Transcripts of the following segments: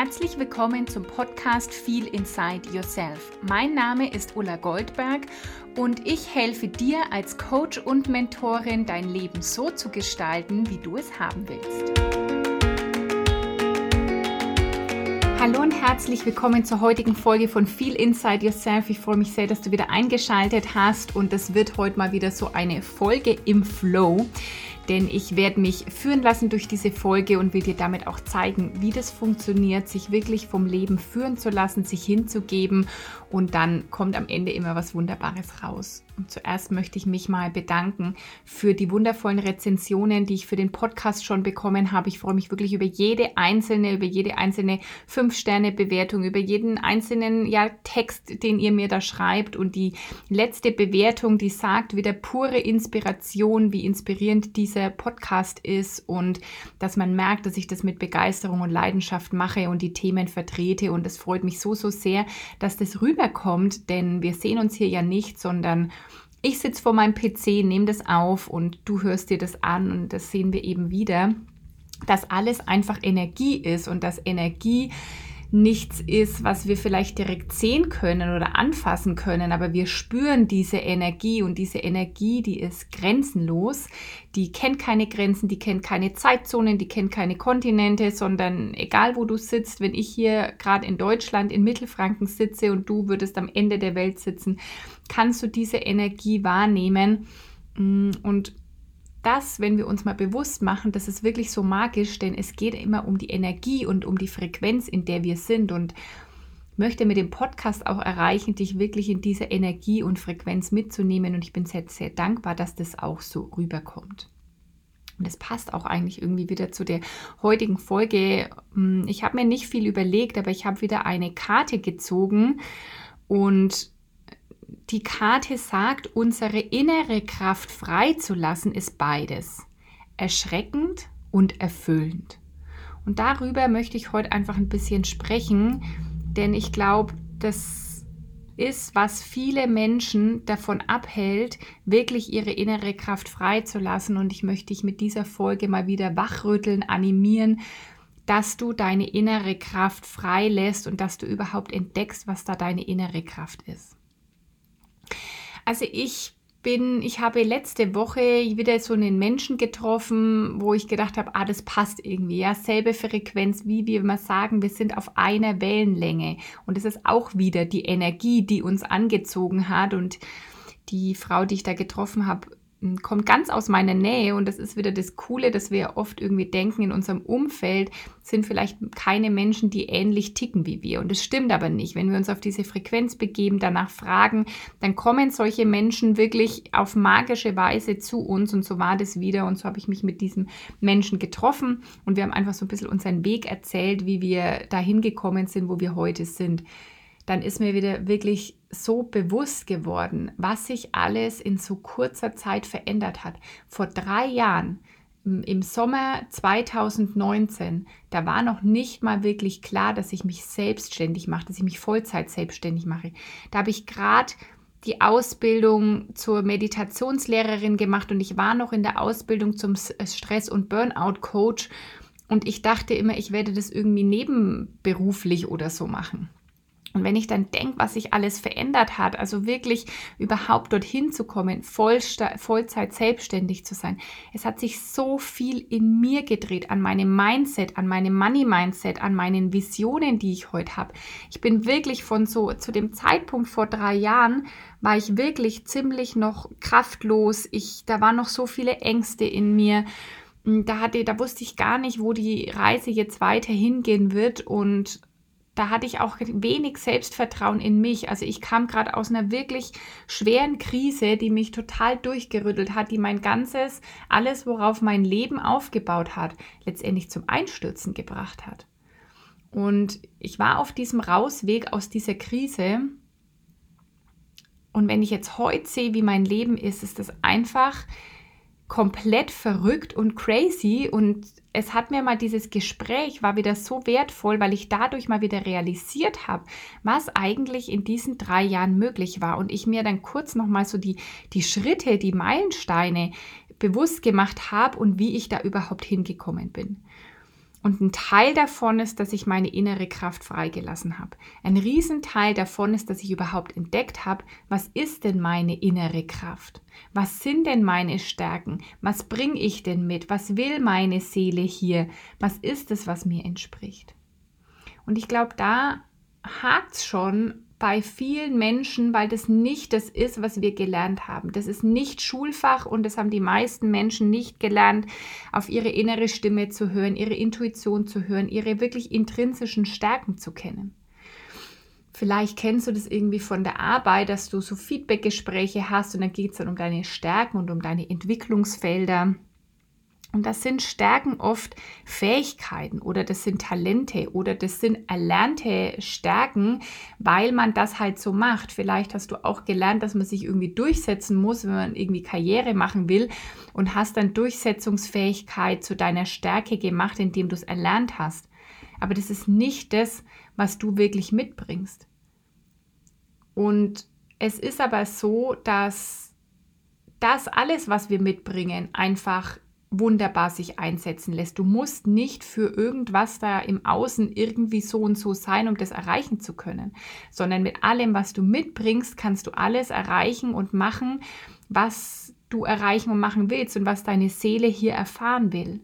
Herzlich willkommen zum Podcast Feel Inside Yourself. Mein Name ist Ulla Goldberg und ich helfe dir als Coach und Mentorin, dein Leben so zu gestalten, wie du es haben willst. Hallo und herzlich willkommen zur heutigen Folge von Feel Inside Yourself. Ich freue mich sehr, dass du wieder eingeschaltet hast und es wird heute mal wieder so eine Folge im Flow denn ich werde mich führen lassen durch diese Folge und will dir damit auch zeigen, wie das funktioniert, sich wirklich vom Leben führen zu lassen, sich hinzugeben und dann kommt am Ende immer was Wunderbares raus. Und zuerst möchte ich mich mal bedanken für die wundervollen Rezensionen, die ich für den Podcast schon bekommen habe. Ich freue mich wirklich über jede einzelne, über jede einzelne 5-Sterne-Bewertung, über jeden einzelnen ja, Text, den ihr mir da schreibt. Und die letzte Bewertung, die sagt wieder pure Inspiration, wie inspirierend dieser Podcast ist und dass man merkt, dass ich das mit Begeisterung und Leidenschaft mache und die Themen vertrete. Und es freut mich so, so sehr, dass das rüberkommt, denn wir sehen uns hier ja nicht, sondern ich sitze vor meinem PC, nehme das auf und du hörst dir das an und das sehen wir eben wieder, dass alles einfach Energie ist und dass Energie nichts ist, was wir vielleicht direkt sehen können oder anfassen können, aber wir spüren diese Energie und diese Energie, die ist grenzenlos, die kennt keine Grenzen, die kennt keine Zeitzonen, die kennt keine Kontinente, sondern egal wo du sitzt, wenn ich hier gerade in Deutschland in Mittelfranken sitze und du würdest am Ende der Welt sitzen, kannst du diese Energie wahrnehmen. Mm, und das, wenn wir uns mal bewusst machen, das ist wirklich so magisch, denn es geht immer um die Energie und um die Frequenz, in der wir sind und möchte mit dem Podcast auch erreichen, dich wirklich in dieser Energie und Frequenz mitzunehmen und ich bin sehr, sehr dankbar, dass das auch so rüberkommt. Und es passt auch eigentlich irgendwie wieder zu der heutigen Folge. Hm, ich habe mir nicht viel überlegt, aber ich habe wieder eine Karte gezogen und die Karte sagt, unsere innere Kraft freizulassen, ist beides. Erschreckend und erfüllend. Und darüber möchte ich heute einfach ein bisschen sprechen, denn ich glaube, das ist, was viele Menschen davon abhält, wirklich ihre innere Kraft freizulassen. Und ich möchte dich mit dieser Folge mal wieder wachrütteln, animieren, dass du deine innere Kraft freilässt und dass du überhaupt entdeckst, was da deine innere Kraft ist. Also ich bin, ich habe letzte Woche wieder so einen Menschen getroffen, wo ich gedacht habe, ah, das passt irgendwie, ja, selbe Frequenz, wie wir mal sagen, wir sind auf einer Wellenlänge. Und es ist auch wieder die Energie, die uns angezogen hat. Und die Frau, die ich da getroffen habe, kommt ganz aus meiner Nähe und das ist wieder das Coole, dass wir oft irgendwie denken, in unserem Umfeld sind vielleicht keine Menschen, die ähnlich ticken wie wir. Und das stimmt aber nicht. Wenn wir uns auf diese Frequenz begeben, danach fragen, dann kommen solche Menschen wirklich auf magische Weise zu uns und so war das wieder und so habe ich mich mit diesem Menschen getroffen und wir haben einfach so ein bisschen unseren Weg erzählt, wie wir dahin gekommen sind, wo wir heute sind dann ist mir wieder wirklich so bewusst geworden, was sich alles in so kurzer Zeit verändert hat. Vor drei Jahren, im Sommer 2019, da war noch nicht mal wirklich klar, dass ich mich selbstständig mache, dass ich mich Vollzeit selbstständig mache. Da habe ich gerade die Ausbildung zur Meditationslehrerin gemacht und ich war noch in der Ausbildung zum Stress- und Burnout-Coach und ich dachte immer, ich werde das irgendwie nebenberuflich oder so machen. Und wenn ich dann denke, was sich alles verändert hat, also wirklich überhaupt dorthin zu kommen, Vollzeit selbstständig zu sein, es hat sich so viel in mir gedreht, an meinem Mindset, an meinem Money-Mindset, an meinen Visionen, die ich heute habe. Ich bin wirklich von so, zu dem Zeitpunkt vor drei Jahren, war ich wirklich ziemlich noch kraftlos. Ich, da waren noch so viele Ängste in mir da hatte, da wusste ich gar nicht, wo die Reise jetzt weiter hingehen wird und da hatte ich auch wenig Selbstvertrauen in mich. Also ich kam gerade aus einer wirklich schweren Krise, die mich total durchgerüttelt hat, die mein ganzes, alles, worauf mein Leben aufgebaut hat, letztendlich zum Einstürzen gebracht hat. Und ich war auf diesem Rausweg aus dieser Krise. Und wenn ich jetzt heute sehe, wie mein Leben ist, ist das einfach komplett verrückt und crazy und es hat mir mal dieses Gespräch war wieder so wertvoll, weil ich dadurch mal wieder realisiert habe, was eigentlich in diesen drei Jahren möglich war und ich mir dann kurz noch mal so die die Schritte, die Meilensteine bewusst gemacht habe und wie ich da überhaupt hingekommen bin. Und ein Teil davon ist, dass ich meine innere Kraft freigelassen habe. Ein Riesenteil davon ist, dass ich überhaupt entdeckt habe, was ist denn meine innere Kraft? Was sind denn meine Stärken? Was bringe ich denn mit? Was will meine Seele hier? Was ist es, was mir entspricht? Und ich glaube, da hakt es schon bei vielen Menschen, weil das nicht das ist, was wir gelernt haben. Das ist nicht Schulfach und das haben die meisten Menschen nicht gelernt, auf ihre innere Stimme zu hören, ihre Intuition zu hören, ihre wirklich intrinsischen Stärken zu kennen. Vielleicht kennst du das irgendwie von der Arbeit, dass du so Feedbackgespräche hast und dann geht es dann um deine Stärken und um deine Entwicklungsfelder. Und das sind Stärken oft Fähigkeiten oder das sind Talente oder das sind erlernte Stärken, weil man das halt so macht. Vielleicht hast du auch gelernt, dass man sich irgendwie durchsetzen muss, wenn man irgendwie Karriere machen will und hast dann Durchsetzungsfähigkeit zu deiner Stärke gemacht, indem du es erlernt hast. Aber das ist nicht das, was du wirklich mitbringst. Und es ist aber so, dass das alles, was wir mitbringen, einfach wunderbar sich einsetzen lässt. Du musst nicht für irgendwas da im Außen irgendwie so und so sein, um das erreichen zu können, sondern mit allem, was du mitbringst, kannst du alles erreichen und machen, was du erreichen und machen willst und was deine Seele hier erfahren will.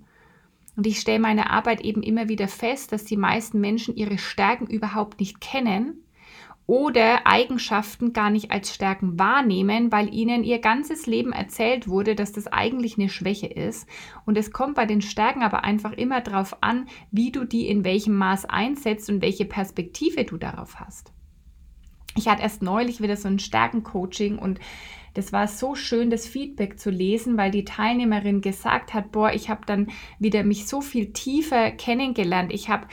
Und ich stelle meine Arbeit eben immer wieder fest, dass die meisten Menschen ihre Stärken überhaupt nicht kennen oder Eigenschaften gar nicht als Stärken wahrnehmen, weil ihnen ihr ganzes Leben erzählt wurde, dass das eigentlich eine Schwäche ist. Und es kommt bei den Stärken aber einfach immer darauf an, wie du die in welchem Maß einsetzt und welche Perspektive du darauf hast. Ich hatte erst neulich wieder so ein Stärkencoaching und das war so schön, das Feedback zu lesen, weil die Teilnehmerin gesagt hat, boah, ich habe dann wieder mich so viel tiefer kennengelernt. Ich habe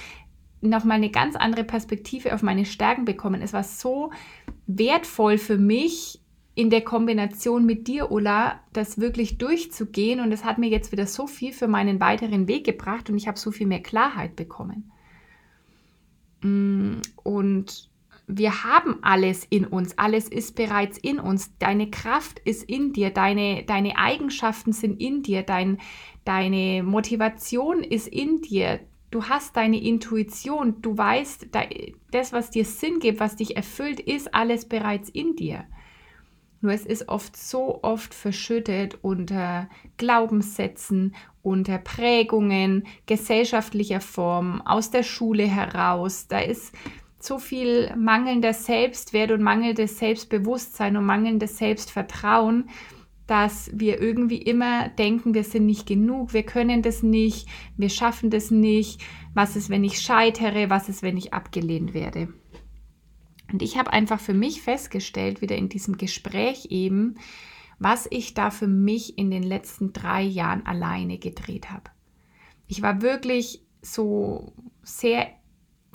nochmal eine ganz andere Perspektive auf meine Stärken bekommen. Es war so wertvoll für mich, in der Kombination mit dir, Ulla, das wirklich durchzugehen. Und es hat mir jetzt wieder so viel für meinen weiteren Weg gebracht und ich habe so viel mehr Klarheit bekommen. Mm, und wir haben alles in uns, alles ist bereits in uns. Deine Kraft ist in dir, deine, deine Eigenschaften sind in dir, dein, deine Motivation ist in dir, Du hast deine Intuition, du weißt, das, was dir Sinn gibt, was dich erfüllt, ist alles bereits in dir. Nur es ist oft so oft verschüttet unter Glaubenssätzen, unter Prägungen gesellschaftlicher Form, aus der Schule heraus. Da ist so viel mangelnder Selbstwert und mangelndes Selbstbewusstsein und mangelndes Selbstvertrauen, dass wir irgendwie immer denken, wir sind nicht genug, wir können das nicht, wir schaffen das nicht, was ist, wenn ich scheitere, was ist, wenn ich abgelehnt werde. Und ich habe einfach für mich festgestellt, wieder in diesem Gespräch eben, was ich da für mich in den letzten drei Jahren alleine gedreht habe. Ich war wirklich so sehr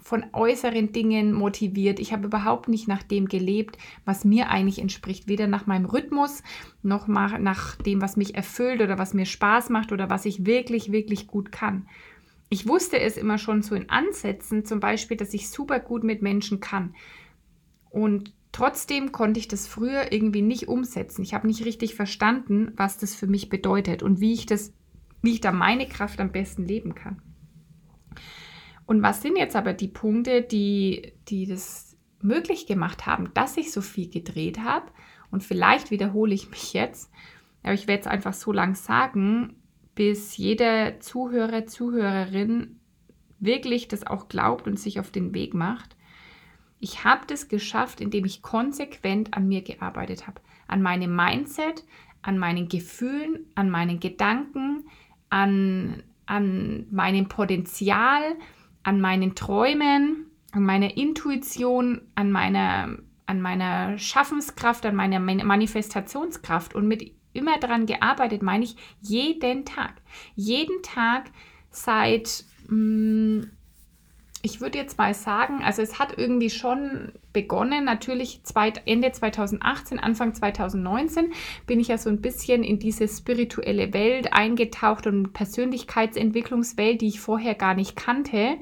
von äußeren Dingen motiviert. Ich habe überhaupt nicht nach dem gelebt, was mir eigentlich entspricht. Weder nach meinem Rhythmus, noch nach dem, was mich erfüllt oder was mir Spaß macht oder was ich wirklich, wirklich gut kann. Ich wusste es immer schon so in Ansätzen, zum Beispiel, dass ich super gut mit Menschen kann. Und trotzdem konnte ich das früher irgendwie nicht umsetzen. Ich habe nicht richtig verstanden, was das für mich bedeutet und wie ich das, wie ich da meine Kraft am besten leben kann. Und was sind jetzt aber die Punkte, die, die das möglich gemacht haben, dass ich so viel gedreht habe? Und vielleicht wiederhole ich mich jetzt, aber ich werde es einfach so lang sagen, bis jeder Zuhörer, Zuhörerin wirklich das auch glaubt und sich auf den Weg macht. Ich habe das geschafft, indem ich konsequent an mir gearbeitet habe. An meinem Mindset, an meinen Gefühlen, an meinen Gedanken, an, an meinem Potenzial, an meinen Träumen, an meiner Intuition, an meiner, an meiner Schaffenskraft, an meiner Manifestationskraft und mit immer daran gearbeitet, meine ich jeden Tag. Jeden Tag seit, mm, ich würde jetzt mal sagen, also es hat irgendwie schon begonnen, natürlich Ende 2018, Anfang 2019 bin ich ja so ein bisschen in diese spirituelle Welt eingetaucht und Persönlichkeitsentwicklungswelt, die ich vorher gar nicht kannte.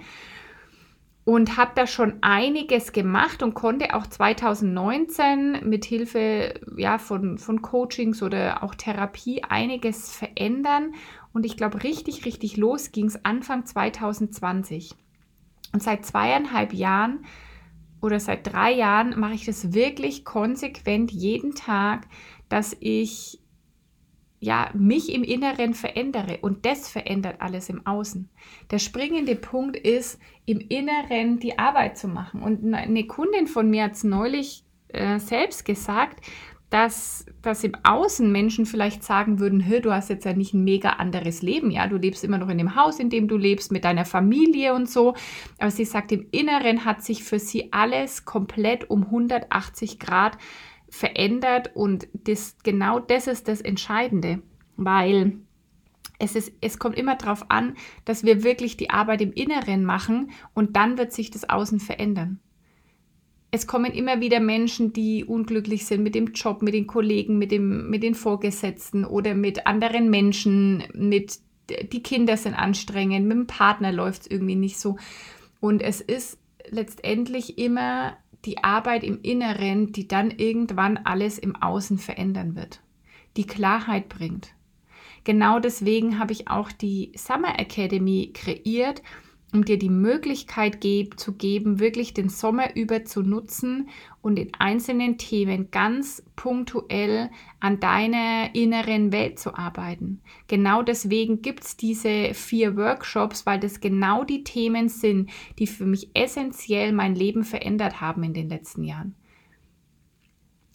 und habe da schon einiges gemacht und konnte auch 2019 mit Hilfe ja, von, von Coachings oder auch Therapie einiges verändern. Und ich glaube, richtig, richtig los ging es Anfang 2020. Und seit zweieinhalb Jahren oder seit drei Jahren mache ich das wirklich konsequent jeden Tag, dass ich ja, mich im Inneren verändere und das verändert alles im Außen. Der springende Punkt ist, im Inneren die Arbeit zu machen. Und eine Kundin von mir hat es neulich äh, selbst gesagt, dass, dass im Außen Menschen vielleicht sagen würden, du hast jetzt ja nicht ein mega anderes Leben, ja, du lebst immer noch in dem Haus, in dem du lebst, mit deiner Familie und so. Aber sie sagt, im Inneren hat sich für sie alles komplett um 180 Grad verändert und das, genau das ist das Entscheidende, weil es, ist, es kommt immer darauf an, dass wir wirklich die Arbeit im Inneren machen und dann wird sich das Außen verändern. Es kommen immer wieder Menschen, die unglücklich sind mit dem Job, mit den Kollegen, mit, dem, mit den Vorgesetzten oder mit anderen Menschen, mit die Kinder sind anstrengend, mit dem Partner läuft es irgendwie nicht so. Und es ist letztendlich immer die Arbeit im Inneren, die dann irgendwann alles im Außen verändern wird, die Klarheit bringt. Genau deswegen habe ich auch die Summer Academy kreiert, um dir die Möglichkeit geb, zu geben, wirklich den Sommer über zu nutzen und in einzelnen Themen ganz punktuell an deiner inneren Welt zu arbeiten. Genau deswegen gibt es diese vier Workshops, weil das genau die Themen sind, die für mich essentiell mein Leben verändert haben in den letzten Jahren.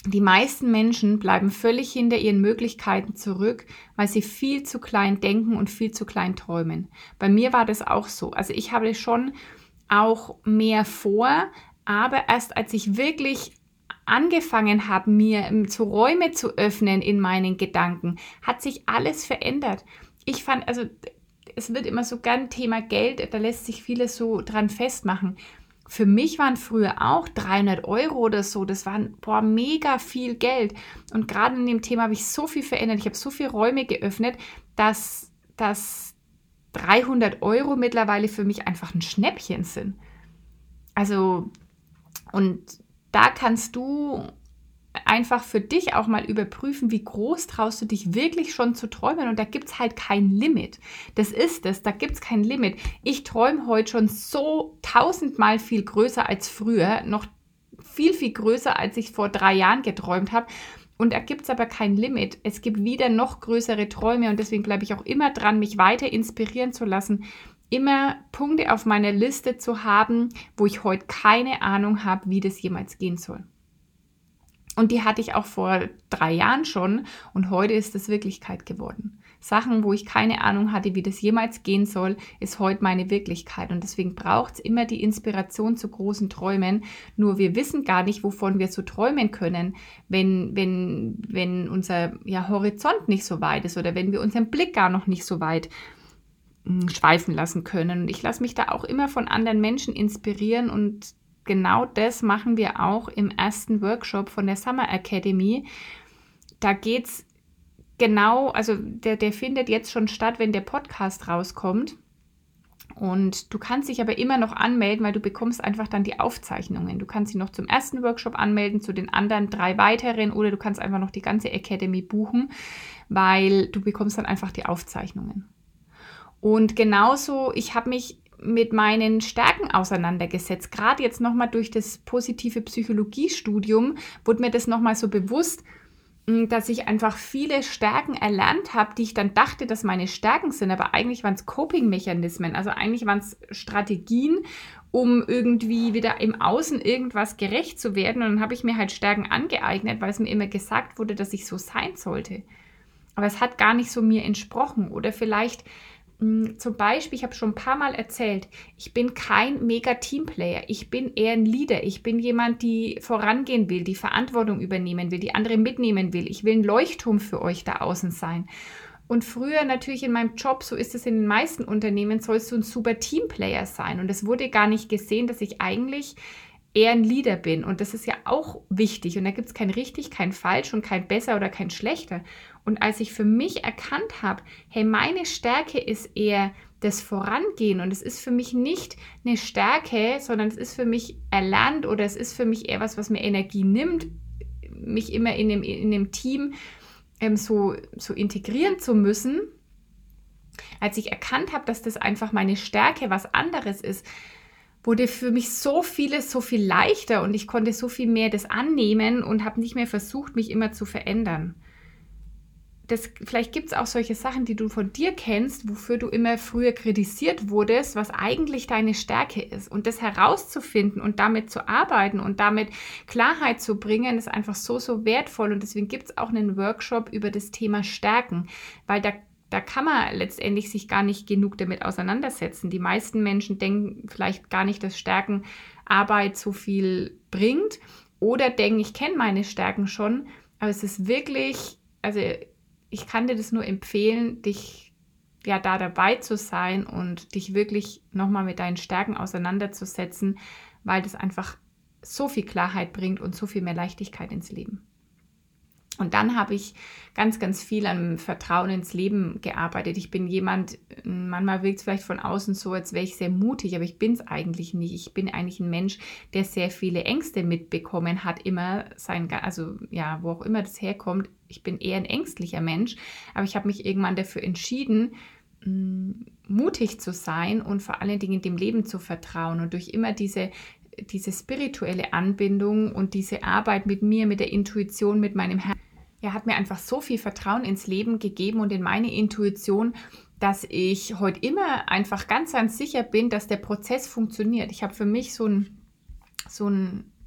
Die meisten Menschen bleiben völlig hinter ihren Möglichkeiten zurück, weil sie viel zu klein denken und viel zu klein träumen. Bei mir war das auch so. Also ich habe schon auch mehr vor, aber erst als ich wirklich angefangen habe, mir zu Räume zu öffnen in meinen Gedanken, hat sich alles verändert. Ich fand, also es wird immer so gern Thema Geld, da lässt sich vieles so dran festmachen für mich waren früher auch 300 Euro oder so, das waren boah, mega viel Geld. Und gerade in dem Thema habe ich so viel verändert. Ich habe so viele Räume geöffnet, dass, dass 300 Euro mittlerweile für mich einfach ein Schnäppchen sind. Also, und da kannst du einfach für dich auch mal überprüfen, wie groß traust du dich wirklich schon zu träumen. Und da gibt es halt kein Limit. Das ist es, da gibt es kein Limit. Ich träume heute schon so tausendmal viel größer als früher, noch viel, viel größer, als ich vor drei Jahren geträumt habe. Und da gibt es aber kein Limit. Es gibt wieder noch größere Träume und deswegen bleibe ich auch immer dran, mich weiter inspirieren zu lassen, immer Punkte auf meiner Liste zu haben, wo ich heute keine Ahnung habe, wie das jemals gehen soll. Und die hatte ich auch vor drei Jahren schon und heute ist das Wirklichkeit geworden. Sachen, wo ich keine Ahnung hatte, wie das jemals gehen soll, ist heute meine Wirklichkeit. Und deswegen braucht es immer die Inspiration zu großen Träumen. Nur wir wissen gar nicht, wovon wir so träumen können, wenn, wenn, wenn unser ja, Horizont nicht so weit ist oder wenn wir unseren Blick gar noch nicht so weit hm, schweifen lassen können. Und ich lasse mich da auch immer von anderen Menschen inspirieren und genau das machen wir auch im ersten Workshop von der Summer Academy. Da geht es genau, also der, der findet jetzt schon statt, wenn der Podcast rauskommt. Und du kannst dich aber immer noch anmelden, weil du bekommst einfach dann die Aufzeichnungen. Du kannst dich noch zum ersten Workshop anmelden, zu den anderen drei weiteren oder du kannst einfach noch die ganze Academy buchen, weil du bekommst dann einfach die Aufzeichnungen. Und genauso, ich habe mich mit meinen Stärken auseinandergesetzt. Gerade jetzt nochmal durch das positive Psychologiestudium wurde mir das nochmal so bewusst, hm, dass ich einfach viele Stärken erlernt habe, die ich dann dachte, dass meine Stärken sind, aber eigentlich waren es Coping-Mechanismen, also eigentlich waren es Strategien, um irgendwie wieder im Außen irgendwas gerecht zu werden. Und dann habe ich mir halt Stärken angeeignet, weil es mir immer gesagt wurde, dass ich so sein sollte. Aber es hat gar nicht so mir entsprochen. Oder vielleicht zum Beispiel, ich habe schon ein paar Mal erzählt, ich bin kein mega Teamplayer. Ich bin eher ein Leader. Ich bin jemand, die vorangehen will, die Verantwortung übernehmen will, die andere mitnehmen will. Ich will ein Leuchtturm für euch da außen sein. Und früher natürlich in meinem Job, so ist es in den meisten Unternehmen, sollst du ein super Teamplayer sein. Und es wurde gar nicht gesehen, dass ich eigentlich eher ein Leader bin. Und das ist ja auch wichtig. Und da gibt es kein richtig, kein falsch und kein besser oder kein schlechter. Und als ich für mich erkannt habe, hey, meine Stärke ist eher das Vorangehen. Und es ist für mich nicht eine Stärke, sondern es ist für mich erlernt oder es ist für mich eher was, was mir Energie nimmt, mich immer in dem, in dem Team ähm, so, so integrieren zu müssen. Als ich erkannt habe, dass das einfach meine Stärke was anderes ist, wurde für mich so vieles so viel leichter und ich konnte so viel mehr das annehmen und habe nicht mehr versucht, mich immer zu verändern das, vielleicht gibt es auch solche Sachen, die du von dir kennst, wofür du immer früher kritisiert wurdest, was eigentlich deine Stärke ist. Und das herauszufinden und damit zu arbeiten und damit Klarheit zu bringen, ist einfach so, so wertvoll. Und deswegen gibt es auch einen Workshop über das Thema Stärken, weil da da kann man letztendlich sich gar nicht genug damit auseinandersetzen. Die meisten Menschen denken vielleicht gar nicht, dass Stärkenarbeit so viel bringt oder denken, ich kenne meine Stärken schon, aber es ist wirklich, also ich kann dir das nur empfehlen, dich ja da dabei zu sein und dich wirklich nochmal mit deinen Stärken auseinanderzusetzen, weil das einfach so viel Klarheit bringt und so viel mehr Leichtigkeit ins Leben. Und dann habe ich ganz, ganz viel an Vertrauen ins Leben gearbeitet. Ich bin jemand, manchmal wirkt es vielleicht von außen so, als wäre ich sehr mutig, aber ich bin es eigentlich nicht. Ich bin eigentlich ein Mensch, der sehr viele Ängste mitbekommen hat, immer sein, also ja, wo auch immer das herkommt. Ich bin eher ein ängstlicher Mensch, aber ich habe mich irgendwann dafür entschieden, mm, mutig zu sein und vor allen Dingen dem Leben zu vertrauen und durch immer diese diese spirituelle Anbindung und diese Arbeit mit mir, mit der Intuition, mit meinem Herzen ja, hat mir einfach so viel Vertrauen ins Leben gegeben und in meine Intuition, dass ich heute immer einfach ganz, ganz sicher bin, dass der Prozess funktioniert. Ich habe für mich so einen so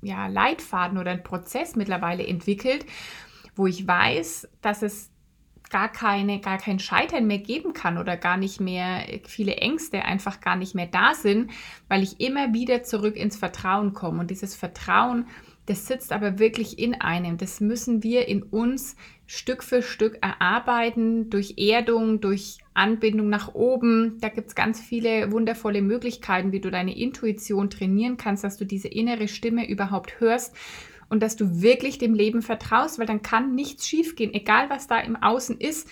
ja, Leitfaden oder einen Prozess mittlerweile entwickelt, wo ich weiß, dass es gar keine, gar kein Scheitern mehr geben kann oder gar nicht mehr viele Ängste einfach gar nicht mehr da sind, weil ich immer wieder zurück ins Vertrauen komme. Und dieses Vertrauen, das sitzt aber wirklich in einem. Das müssen wir in uns Stück für Stück erarbeiten, durch Erdung, durch Anbindung nach oben. Da gibt es ganz viele wundervolle Möglichkeiten, wie du deine Intuition trainieren kannst, dass du diese innere Stimme überhaupt hörst und dass du wirklich dem Leben vertraust, weil dann kann nichts schiefgehen, egal was da im Außen ist.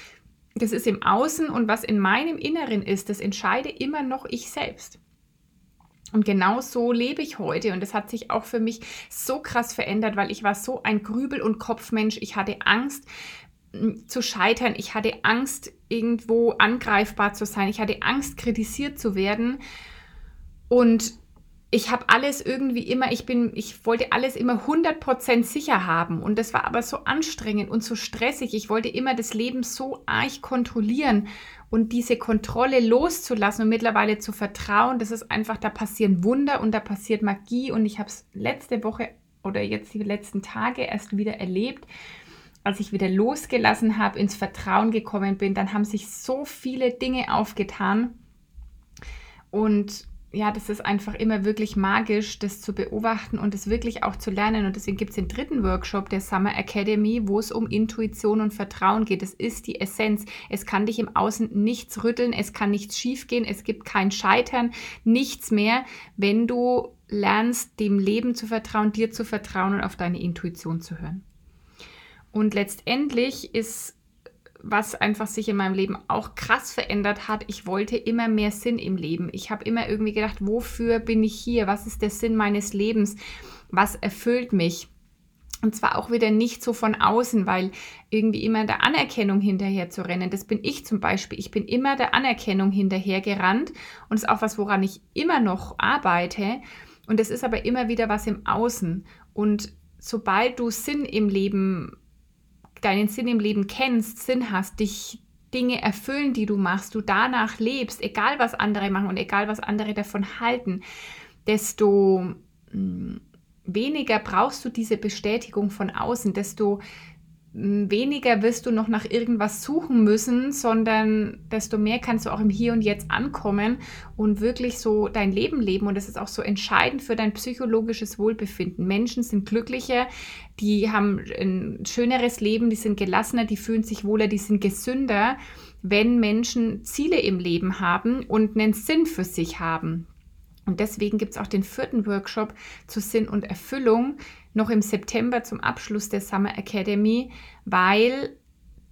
Das ist im Außen und was in meinem Inneren ist, das entscheide immer noch ich selbst. Und genau so lebe ich heute. Und das hat sich auch für mich so krass verändert, weil ich war so ein Grübel- und Kopfmensch. Ich hatte Angst zu scheitern. Ich hatte Angst, irgendwo angreifbar zu sein. Ich hatte Angst, kritisiert zu werden. Und ich habe alles irgendwie immer, ich bin, ich wollte alles immer 100% sicher haben und das war aber so anstrengend und so stressig. Ich wollte immer das Leben so arg kontrollieren und diese Kontrolle loszulassen und mittlerweile zu vertrauen, das ist einfach, da passieren Wunder und da passiert Magie. Und ich habe es letzte Woche oder jetzt die letzten Tage erst wieder erlebt, als ich wieder losgelassen habe, ins Vertrauen gekommen bin, dann haben sich so viele Dinge aufgetan. Und ja, das ist einfach immer wirklich magisch, das zu beobachten und es wirklich auch zu lernen. Und deswegen gibt es den dritten Workshop der Summer Academy, wo es um Intuition und Vertrauen geht. Das ist die Essenz. Es kann dich im Außen nichts rütteln, es kann nichts schiefgehen, es gibt kein Scheitern, nichts mehr, wenn du lernst, dem Leben zu vertrauen, dir zu vertrauen und auf deine Intuition zu hören. Und letztendlich ist was einfach sich in meinem Leben auch krass verändert hat. Ich wollte immer mehr Sinn im Leben. Ich habe immer irgendwie gedacht, wofür bin ich hier? Was ist der Sinn meines Lebens? Was erfüllt mich? Und zwar auch wieder nicht so von außen, weil irgendwie immer der Anerkennung hinterher zu rennen. Das bin ich zum Beispiel. Ich bin immer der Anerkennung hinterher gerannt und ist auch was, woran ich immer noch arbeite. Und es ist aber immer wieder was im Außen. Und sobald du Sinn im Leben deinen Sinn im Leben kennst, Sinn hast, dich Dinge erfüllen, die du machst, du danach lebst, egal was andere machen und egal was andere davon halten, desto mm, weniger brauchst du diese Bestätigung von außen, desto weniger wirst du noch nach irgendwas suchen müssen, sondern desto mehr kannst du auch im Hier und Jetzt ankommen und wirklich so dein Leben leben. Und das ist auch so entscheidend für dein psychologisches Wohlbefinden. Menschen sind glücklicher, die haben ein schöneres Leben, die sind gelassener, die fühlen sich wohler, die sind gesünder, wenn Menschen Ziele im Leben haben und einen Sinn für sich haben. Und deswegen gibt es auch den vierten Workshop zu Sinn und Erfüllung noch im September zum Abschluss der Summer Academy, weil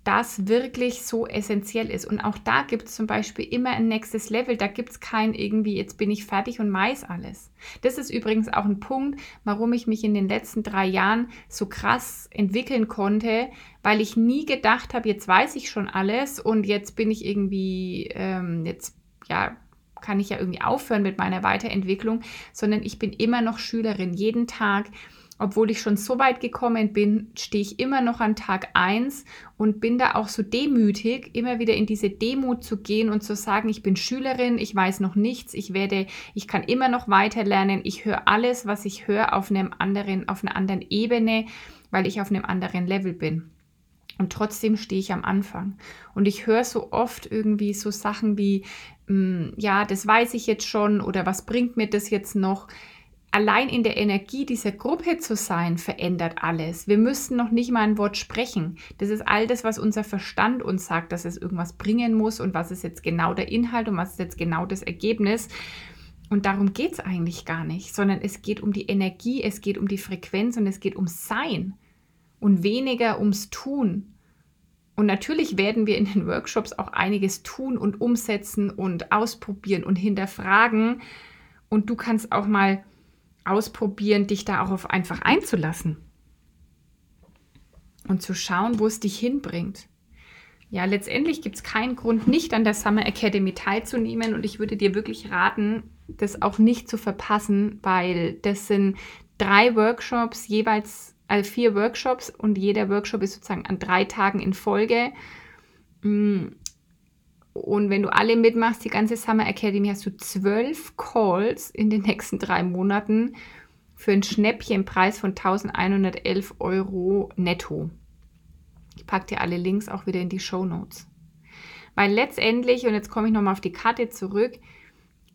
das wirklich so essentiell ist. Und auch da gibt es zum Beispiel immer ein nächstes Level. Da gibt es kein irgendwie, jetzt bin ich fertig und weiß alles. Das ist übrigens auch ein Punkt, warum ich mich in den letzten drei Jahren so krass entwickeln konnte, weil ich nie gedacht habe, jetzt weiß ich schon alles und jetzt bin ich irgendwie, ähm, jetzt, ja, kann ich ja irgendwie aufhören mit meiner Weiterentwicklung, sondern ich bin immer noch Schülerin. Jeden Tag obwohl ich schon so weit gekommen bin, stehe ich immer noch an Tag 1 und bin da auch so demütig, immer wieder in diese Demut zu gehen und zu sagen, ich bin Schülerin, ich weiß noch nichts, ich werde, ich kann immer noch weiter lernen, ich höre alles, was ich höre, auf einem anderen, auf einer anderen Ebene, weil ich auf einem anderen Level bin. Und trotzdem stehe ich am Anfang. Und ich höre so oft irgendwie so Sachen wie, hm, ja, das weiß ich jetzt schon oder was bringt mir das jetzt noch? allein in der Energie dieser Gruppe zu sein, verändert alles. Wir müssen noch nicht mal ein Wort sprechen. Das ist all das, was unser Verstand uns sagt, dass es irgendwas bringen muss und was ist jetzt genau der Inhalt und was ist jetzt genau das Ergebnis. Und darum geht es eigentlich gar nicht, sondern es geht um die Energie, es geht um die Frequenz und es geht ums Sein und weniger ums Tun. Und natürlich werden wir in den Workshops auch einiges tun und umsetzen und ausprobieren und hinterfragen. Und du kannst auch mal ausprobieren, dich da auch auf einfach einzulassen und zu schauen, wo es dich hinbringt. Ja, letztendlich gibt es keinen Grund, nicht an der Summer Academy teilzunehmen und ich würde dir wirklich raten, das auch nicht zu verpassen, weil das sind drei Workshops, jeweils also vier Workshops und jeder Workshop ist sozusagen an drei Tagen in Folge. Mm, und wenn du alle mitmachst, die ganze Summer Academy, hast du zwölf Calls in den nächsten drei Monaten für einen Schnäppchenpreis von 1111 Euro netto. Ich packe dir alle Links auch wieder in die Show Notes. Weil letztendlich, und jetzt komme ich nochmal auf die Karte zurück,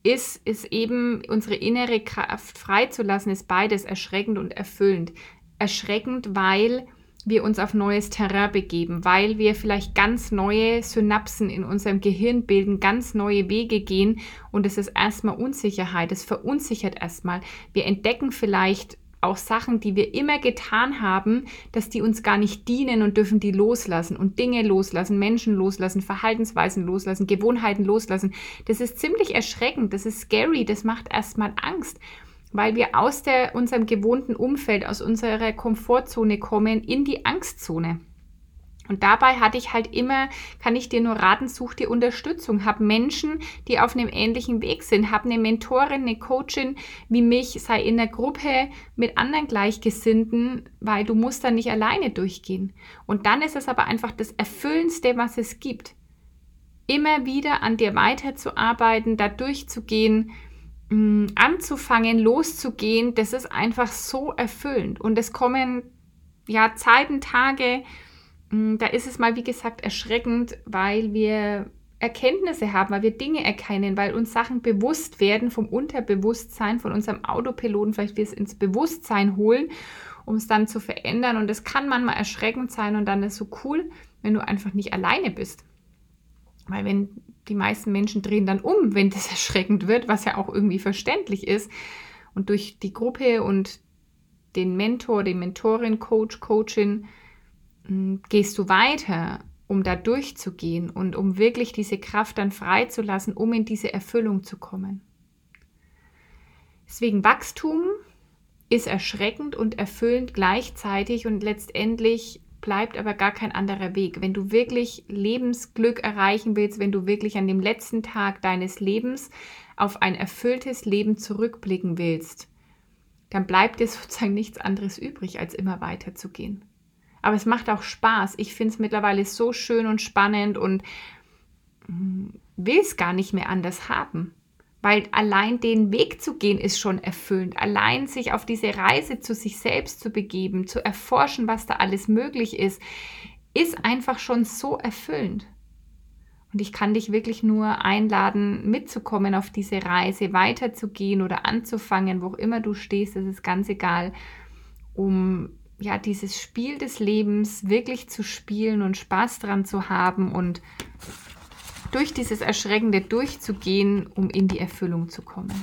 ist, ist eben unsere innere Kraft freizulassen, ist beides erschreckend und erfüllend. Erschreckend, weil wir uns auf neues Terrain begeben, weil wir vielleicht ganz neue Synapsen in unserem Gehirn bilden, ganz neue Wege gehen. Und es ist erstmal Unsicherheit, es verunsichert erstmal. Wir entdecken vielleicht auch Sachen, die wir immer getan haben, dass die uns gar nicht dienen und dürfen die loslassen und Dinge loslassen, Menschen loslassen, Verhaltensweisen loslassen, Gewohnheiten loslassen. Das ist ziemlich erschreckend, das ist scary, das macht erstmal Angst weil wir aus der, unserem gewohnten Umfeld, aus unserer Komfortzone kommen in die Angstzone. Und dabei hatte ich halt immer, kann ich dir nur raten, such dir Unterstützung. Hab Menschen, die auf einem ähnlichen Weg sind. Hab eine Mentorin, eine Coachin wie mich, sei in der Gruppe mit anderen Gleichgesinnten, weil du musst da nicht alleine durchgehen. Und dann ist es aber einfach das Erfüllendste, was es gibt. Immer wieder an dir weiterzuarbeiten, da durchzugehen, Mm, anzufangen, loszugehen, das ist einfach so erfüllend. Und es kommen ja Zeiten, Tage, mm, da ist es mal, wie gesagt, erschreckend, weil wir Erkenntnisse haben, weil wir Dinge erkennen, weil uns Sachen bewusst werden vom Unterbewusstsein, von unserem Autopiloten, vielleicht wir es ins Bewusstsein holen, um es dann zu verändern. Und es kann manchmal erschreckend sein und dann ist es so cool, wenn du einfach nicht alleine bist. Weil wenn die meisten Menschen drehen dann um, wenn das erschreckend wird, was ja auch irgendwie verständlich ist. Und durch die Gruppe und den Mentor, die Mentorin, Coach, Coachin, hm, gehst du weiter, um da durchzugehen und um wirklich diese Kraft dann freizulassen, um in diese Erfüllung zu kommen. Deswegen Wachstum ist erschreckend und erfüllend gleichzeitig und letztendlich bleibt aber gar kein anderer Weg. Wenn du wirklich Lebensglück erreichen willst, wenn du wirklich an dem letzten Tag deines Lebens auf ein erfülltes Leben zurückblicken willst, dann bleibt dir sozusagen nichts anderes übrig, als immer weiterzugehen. Aber es macht auch Spaß. Ich finde es mittlerweile so schön und spannend und mm, will es gar nicht mehr anders haben weil allein den Weg zu gehen ist schon erfüllend. Allein sich auf diese Reise zu sich selbst zu begeben, zu erforschen, was da alles möglich ist, ist einfach schon so erfüllend. Und ich kann dich wirklich nur einladen, mitzukommen auf diese Reise, weiterzugehen oder anzufangen, wo immer du stehst, das ist ganz egal, um ja dieses Spiel des Lebens wirklich zu spielen und Spaß dran zu haben und durch dieses Erschreckende durchzugehen, um in die Erfüllung zu kommen.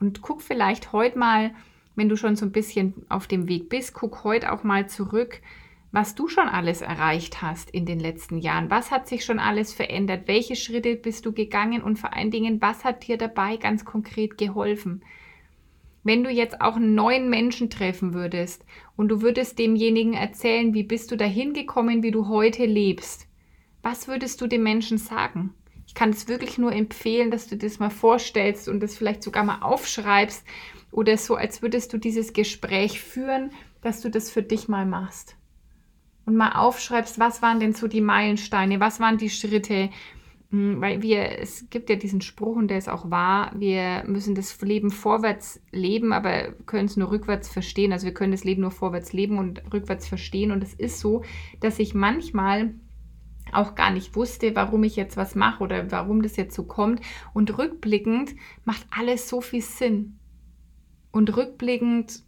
Und guck vielleicht heute mal, wenn du schon so ein bisschen auf dem Weg bist, guck heute auch mal zurück, was du schon alles erreicht hast in den letzten Jahren. Was hat sich schon alles verändert? Welche Schritte bist du gegangen? Und vor allen Dingen, was hat dir dabei ganz konkret geholfen? Wenn du jetzt auch einen neuen Menschen treffen würdest und du würdest demjenigen erzählen, wie bist du dahin gekommen, wie du heute lebst, was würdest du dem Menschen sagen? Ich kann es wirklich nur empfehlen, dass du das mal vorstellst und das vielleicht sogar mal aufschreibst oder so, als würdest du dieses Gespräch führen, dass du das für dich mal machst. Und mal aufschreibst, was waren denn so die Meilensteine, was waren die Schritte, hm, weil wir, es gibt ja diesen Spruch und der ist auch wahr, wir müssen das Leben vorwärts leben, aber können es nur rückwärts verstehen. Also wir können das Leben nur vorwärts leben und rückwärts verstehen. Und es ist so, dass ich manchmal auch gar nicht wusste, warum ich jetzt was mache oder warum das jetzt so kommt. Und rückblickend macht alles so viel Sinn. Und rückblickend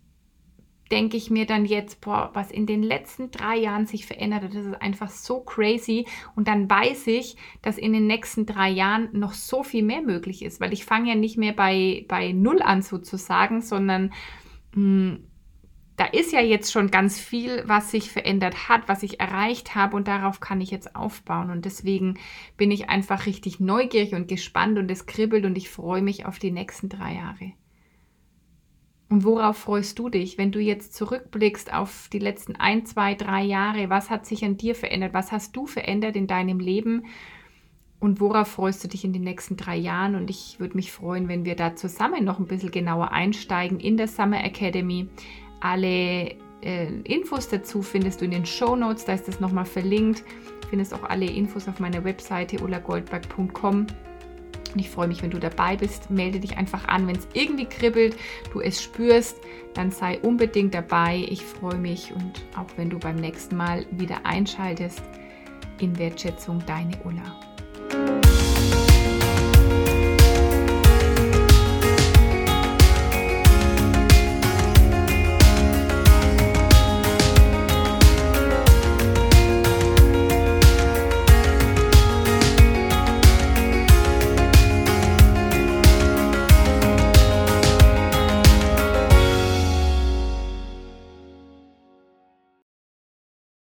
denke ich mir dann jetzt, boah, was in den letzten drei Jahren sich verändert hat, das ist einfach so crazy. Und dann weiß ich, dass in den nächsten drei Jahren noch so viel mehr möglich ist, weil ich fange ja nicht mehr bei, bei Null an sozusagen, sondern mh, hm, da ist ja jetzt schon ganz viel, was sich verändert hat, was ich erreicht habe und darauf kann ich jetzt aufbauen. Und deswegen bin ich einfach richtig neugierig und gespannt und es kribbelt und ich freue mich auf die nächsten drei Jahre. Und worauf freust du dich, wenn du jetzt zurückblickst auf die letzten ein, zwei, drei Jahre? Was hat sich an dir verändert? Was hast du verändert in deinem Leben? Und worauf freust du dich in den nächsten drei Jahren? Und ich würde mich freuen, wenn wir da zusammen noch ein bisschen genauer einsteigen in der Summer Academy. Alle äh, Infos dazu findest du in den Show Notes, da ist das nochmal verlinkt. Du findest auch alle Infos auf meiner Webseite olagoldberg.com. Und ich freue mich, wenn du dabei bist. Melde dich einfach an, wenn es irgendwie kribbelt, du es spürst, dann sei unbedingt dabei. Ich freue mich und auch wenn du beim nächsten Mal wieder einschaltest, in Wertschätzung, deine Ulla.